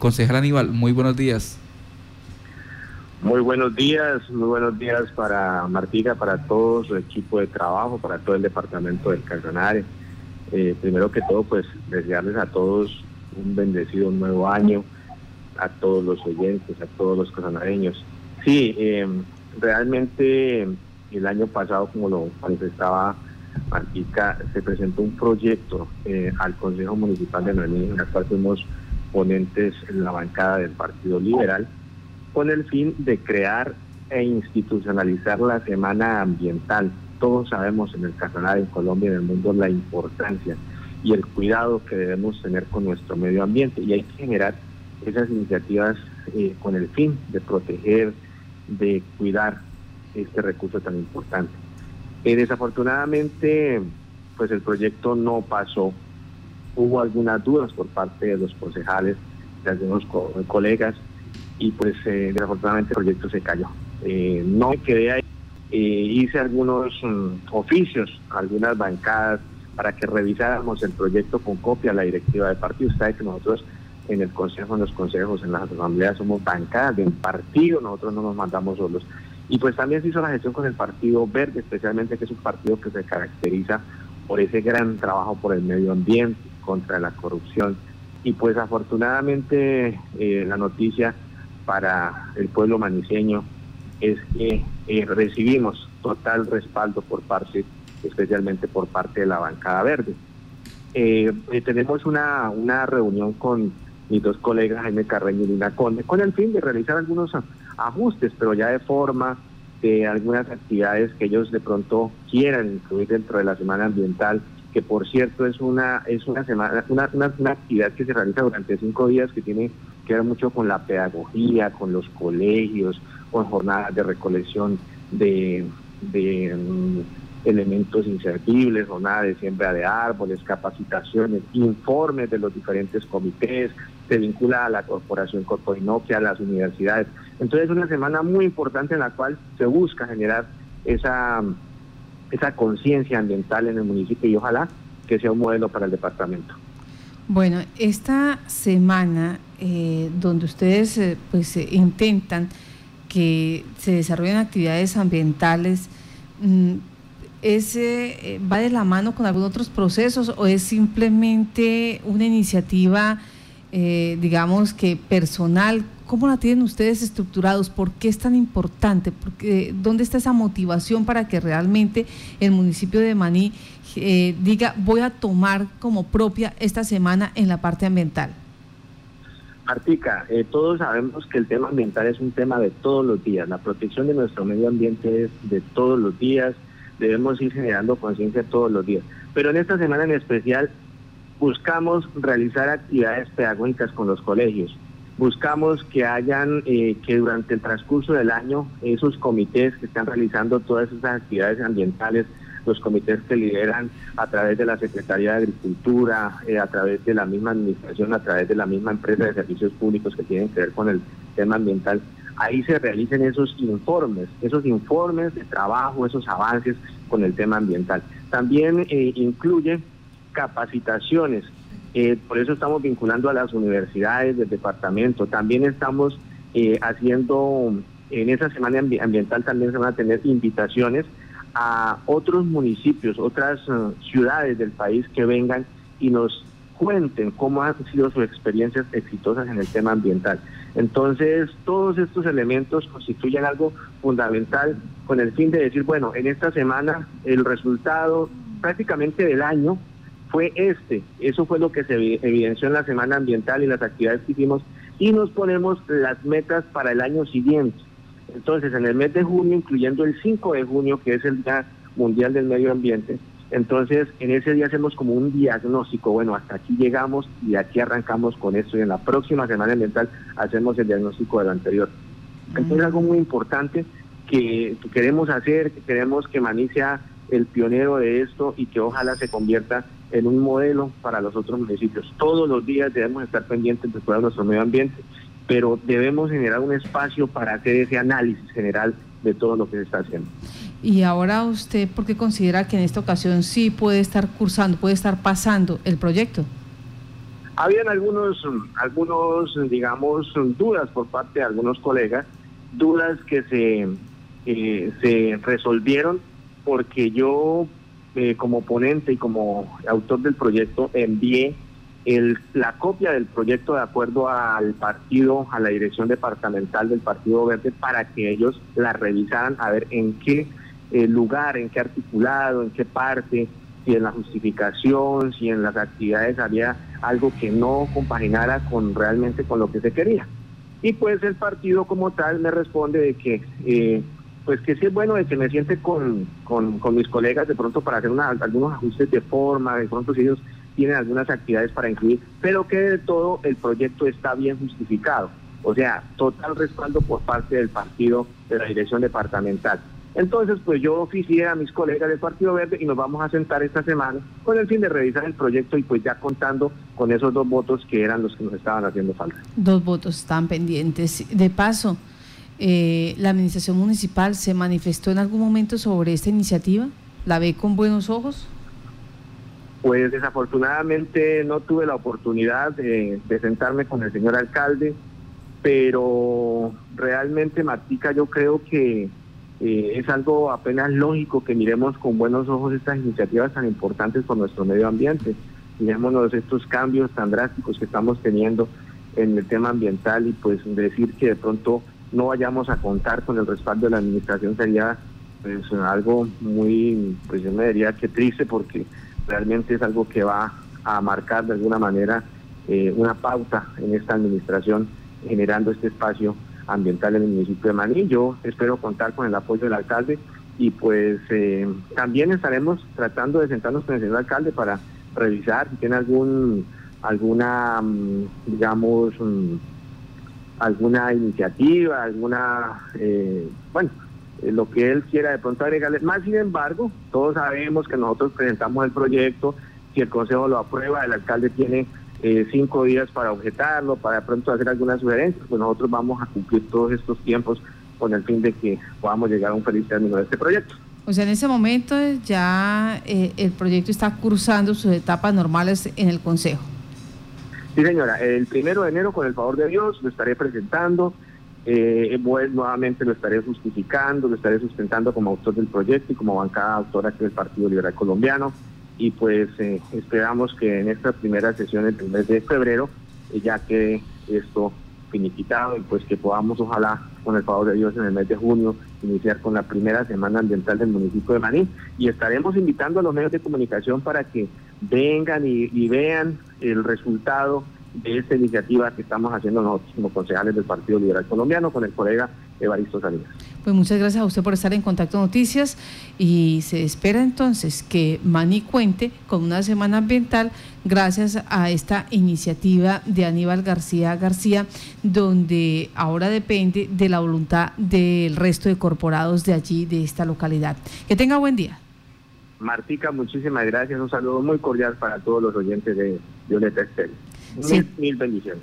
Concejal Aníbal, muy buenos días. Muy buenos días, muy buenos días para Martica, para todo su equipo de trabajo, para todo el departamento del Casanare. Eh, primero que todo, pues desearles a todos un bendecido nuevo año, a todos los oyentes, a todos los casanareños. Sí, eh, realmente el año pasado, como lo manifestaba Martica, se presentó un proyecto eh, al Consejo Municipal de Noemí, en el cual fuimos ponentes en la bancada del Partido Liberal con el fin de crear e institucionalizar la Semana Ambiental. Todos sabemos en el Casanare, en Colombia y en el mundo la importancia y el cuidado que debemos tener con nuestro medio ambiente y hay que generar esas iniciativas eh, con el fin de proteger, de cuidar este recurso tan importante. Eh, desafortunadamente, pues el proyecto no pasó. Hubo algunas dudas por parte de los concejales, de algunos colegas, y pues eh, desafortunadamente el proyecto se cayó. Eh, no me quedé ahí, hice algunos mm, oficios, algunas bancadas para que revisáramos el proyecto con copia a la directiva del partido. Usted sabe que nosotros en el consejo, en los consejos, en las asambleas somos bancadas del partido, nosotros no nos mandamos solos. Y pues también se hizo la gestión con el Partido Verde, especialmente que es un partido que se caracteriza por ese gran trabajo por el medio ambiente, contra la corrupción. Y pues afortunadamente la noticia para el pueblo maniseño es que eh, recibimos total respaldo por parte, especialmente por parte de la bancada verde. Eh, eh, tenemos una, una reunión con mis dos colegas, Jaime Carreño y Lina Conde, con el fin de realizar algunos ajustes, pero ya de forma de algunas actividades que ellos de pronto quieran incluir dentro de la semana ambiental, que por cierto es una es una semana una, una actividad que se realiza durante cinco días que tiene que mucho con la pedagogía, con los colegios, con jornadas de recolección de, mm, elementos inservibles, jornadas de siembra de árboles, capacitaciones, informes de los diferentes comités, se vincula a la corporación Corporinoquia, a las universidades. Entonces es una semana muy importante en la cual se busca generar esa, esa conciencia ambiental en el municipio y ojalá que sea un modelo para el departamento. Bueno, esta semana eh, donde ustedes eh, pues eh, intentan que se desarrollen actividades ambientales, mm, ¿va de la mano con algunos otros procesos o es simplemente una iniciativa, digamos que personal? ¿Cómo la tienen ustedes estructurados? ¿Por qué es tan importante? Porque, ¿Dónde está esa motivación para que realmente el municipio de Maní eh, diga, voy a tomar como propia esta semana en la parte ambiental? Artica, eh, todos sabemos que el tema ambiental es un tema de todos los días. La protección de nuestro medio ambiente es de todos los días. Debemos ir generando conciencia todos los días. Pero en esta semana en especial buscamos realizar actividades pedagógicas con los colegios. Buscamos que hayan, eh, que durante el transcurso del año, esos comités que están realizando todas esas actividades ambientales los comités que lideran a través de la Secretaría de Agricultura, eh, a través de la misma administración, a través de la misma empresa de servicios públicos que tienen que ver con el tema ambiental, ahí se realicen esos informes, esos informes de trabajo, esos avances con el tema ambiental. También eh, incluye capacitaciones, eh, por eso estamos vinculando a las universidades del departamento, también estamos haciendo, en esa semana ambiental también se van a tener invitaciones a otros municipios, otras eh, ciudades del país que vengan y nos cuenten cómo han sido sus experiencias exitosas en el tema ambiental. Entonces, todos estos elementos constituyen algo fundamental con el fin de decir, bueno, en esta semana el resultado prácticamente del año fue este. Eso fue lo que se evidenció en la semana ambiental y las actividades que hicimos y nos ponemos las metas para el año siguiente. Entonces, en el mes de junio, incluyendo el 5 de junio, que es el Día Mundial del Medio Ambiente, entonces en ese día hacemos como un diagnóstico, bueno, hasta aquí llegamos y aquí arrancamos con esto y en la próxima semana ambiental hacemos el diagnóstico de lo anterior. Entonces, algo muy importante que, queremos hacer, que queremos que Maní sea el pionero de esto y que ojalá se convierta en un modelo para los otros municipios. Todos los días debemos estar pendientes de todo nuestro medio ambiente pero debemos generar un espacio para hacer ese análisis general de todo lo que se está haciendo. Y ahora usted, ¿por qué considera que en esta ocasión sí puede estar cursando, puede estar pasando el proyecto? Habían algunos, algunos, digamos, dudas por parte de algunos colegas, dudas que se, se resolvieron porque yo, eh, como ponente y como autor del proyecto, envié la copia del proyecto de acuerdo al partido, a la dirección departamental del Partido Verde, para que ellos la revisaran a ver en qué eh, lugar, en qué articulado, en qué parte, si en la justificación, si en las actividades había algo que no compaginara con realmente con lo que se quería. Y pues el partido como tal me responde de que eh, pues que sí es bueno de que me siente con, con, mis colegas de pronto para hacer algunos ajustes de forma, de pronto si ellos tienen algunas actividades para incluir, pero que de todo el proyecto está bien justificado. O sea, total respaldo por parte del partido de la dirección departamental. Entonces, pues yo oficié a mis colegas del Partido Verde y nos vamos a sentar esta semana con el fin de revisar el proyecto y pues ya contando con esos dos votos que eran los que nos estaban haciendo falta. Dos votos están pendientes. De paso, eh, ¿la administración municipal se manifestó en algún momento sobre esta iniciativa? ¿La ve con buenos ojos? Pues desafortunadamente no tuve la oportunidad de, sentarme con el señor alcalde, pero realmente Martica yo creo que eh, es algo apenas lógico que miremos con buenos ojos estas iniciativas tan importantes por nuestro medio ambiente. Miremos estos cambios tan drásticos que estamos teniendo en el tema ambiental y pues decir que de pronto no vayamos a contar con el respaldo de la administración sería pues algo muy, pues yo me diría que triste porque realmente es algo que va a marcar de alguna manera eh, una pauta en esta administración generando este espacio ambiental en el municipio de Maní. Yo espero contar con el apoyo del alcalde y pues eh, también estaremos tratando de sentarnos con el señor alcalde para revisar si tiene algún alguna mm, digamos mm, alguna iniciativa, alguna eh, bueno eh, lo que él quiera de pronto agregarle. Más sin embargo, todos sabemos que nosotros presentamos el proyecto, si el Consejo lo aprueba, el alcalde tiene eh, cinco días para objetarlo, para pronto hacer algunas sugerencias, pues nosotros vamos a cumplir todos estos tiempos con el fin de que podamos llegar a un feliz término de este proyecto. O sea, en ese momento ya eh, el proyecto está cursando sus etapas normales en el Consejo. Sí, señora, el primero de enero, con el favor de Dios, lo estaré presentando. Eh, nuevamente lo estaré justificando, lo estaré sustentando como autor del proyecto y como bancada autora del Partido Liberal Colombiano y pues eh, esperamos que en esta primera sesión del mes de febrero eh, ya quede esto finiquitado y pues que podamos ojalá con el favor de Dios en el mes de junio iniciar con la primera semana ambiental del municipio de Maní y estaremos invitando a los medios de comunicación para que vengan y vean el resultado de esta iniciativa que estamos haciendo nosotros como concejales del Partido Liberal Colombiano con el colega Evaristo Salinas. Pues muchas gracias a usted por estar en Contacto Noticias y se espera entonces que Mani cuente con una semana ambiental gracias a esta iniciativa de Aníbal García García, donde ahora depende de la voluntad del resto de corporados de allí, de esta localidad. Que tenga buen día. Martica, muchísimas gracias. Un saludo muy cordial para todos los oyentes de Violeta Estel. Mil, mil bendiciones.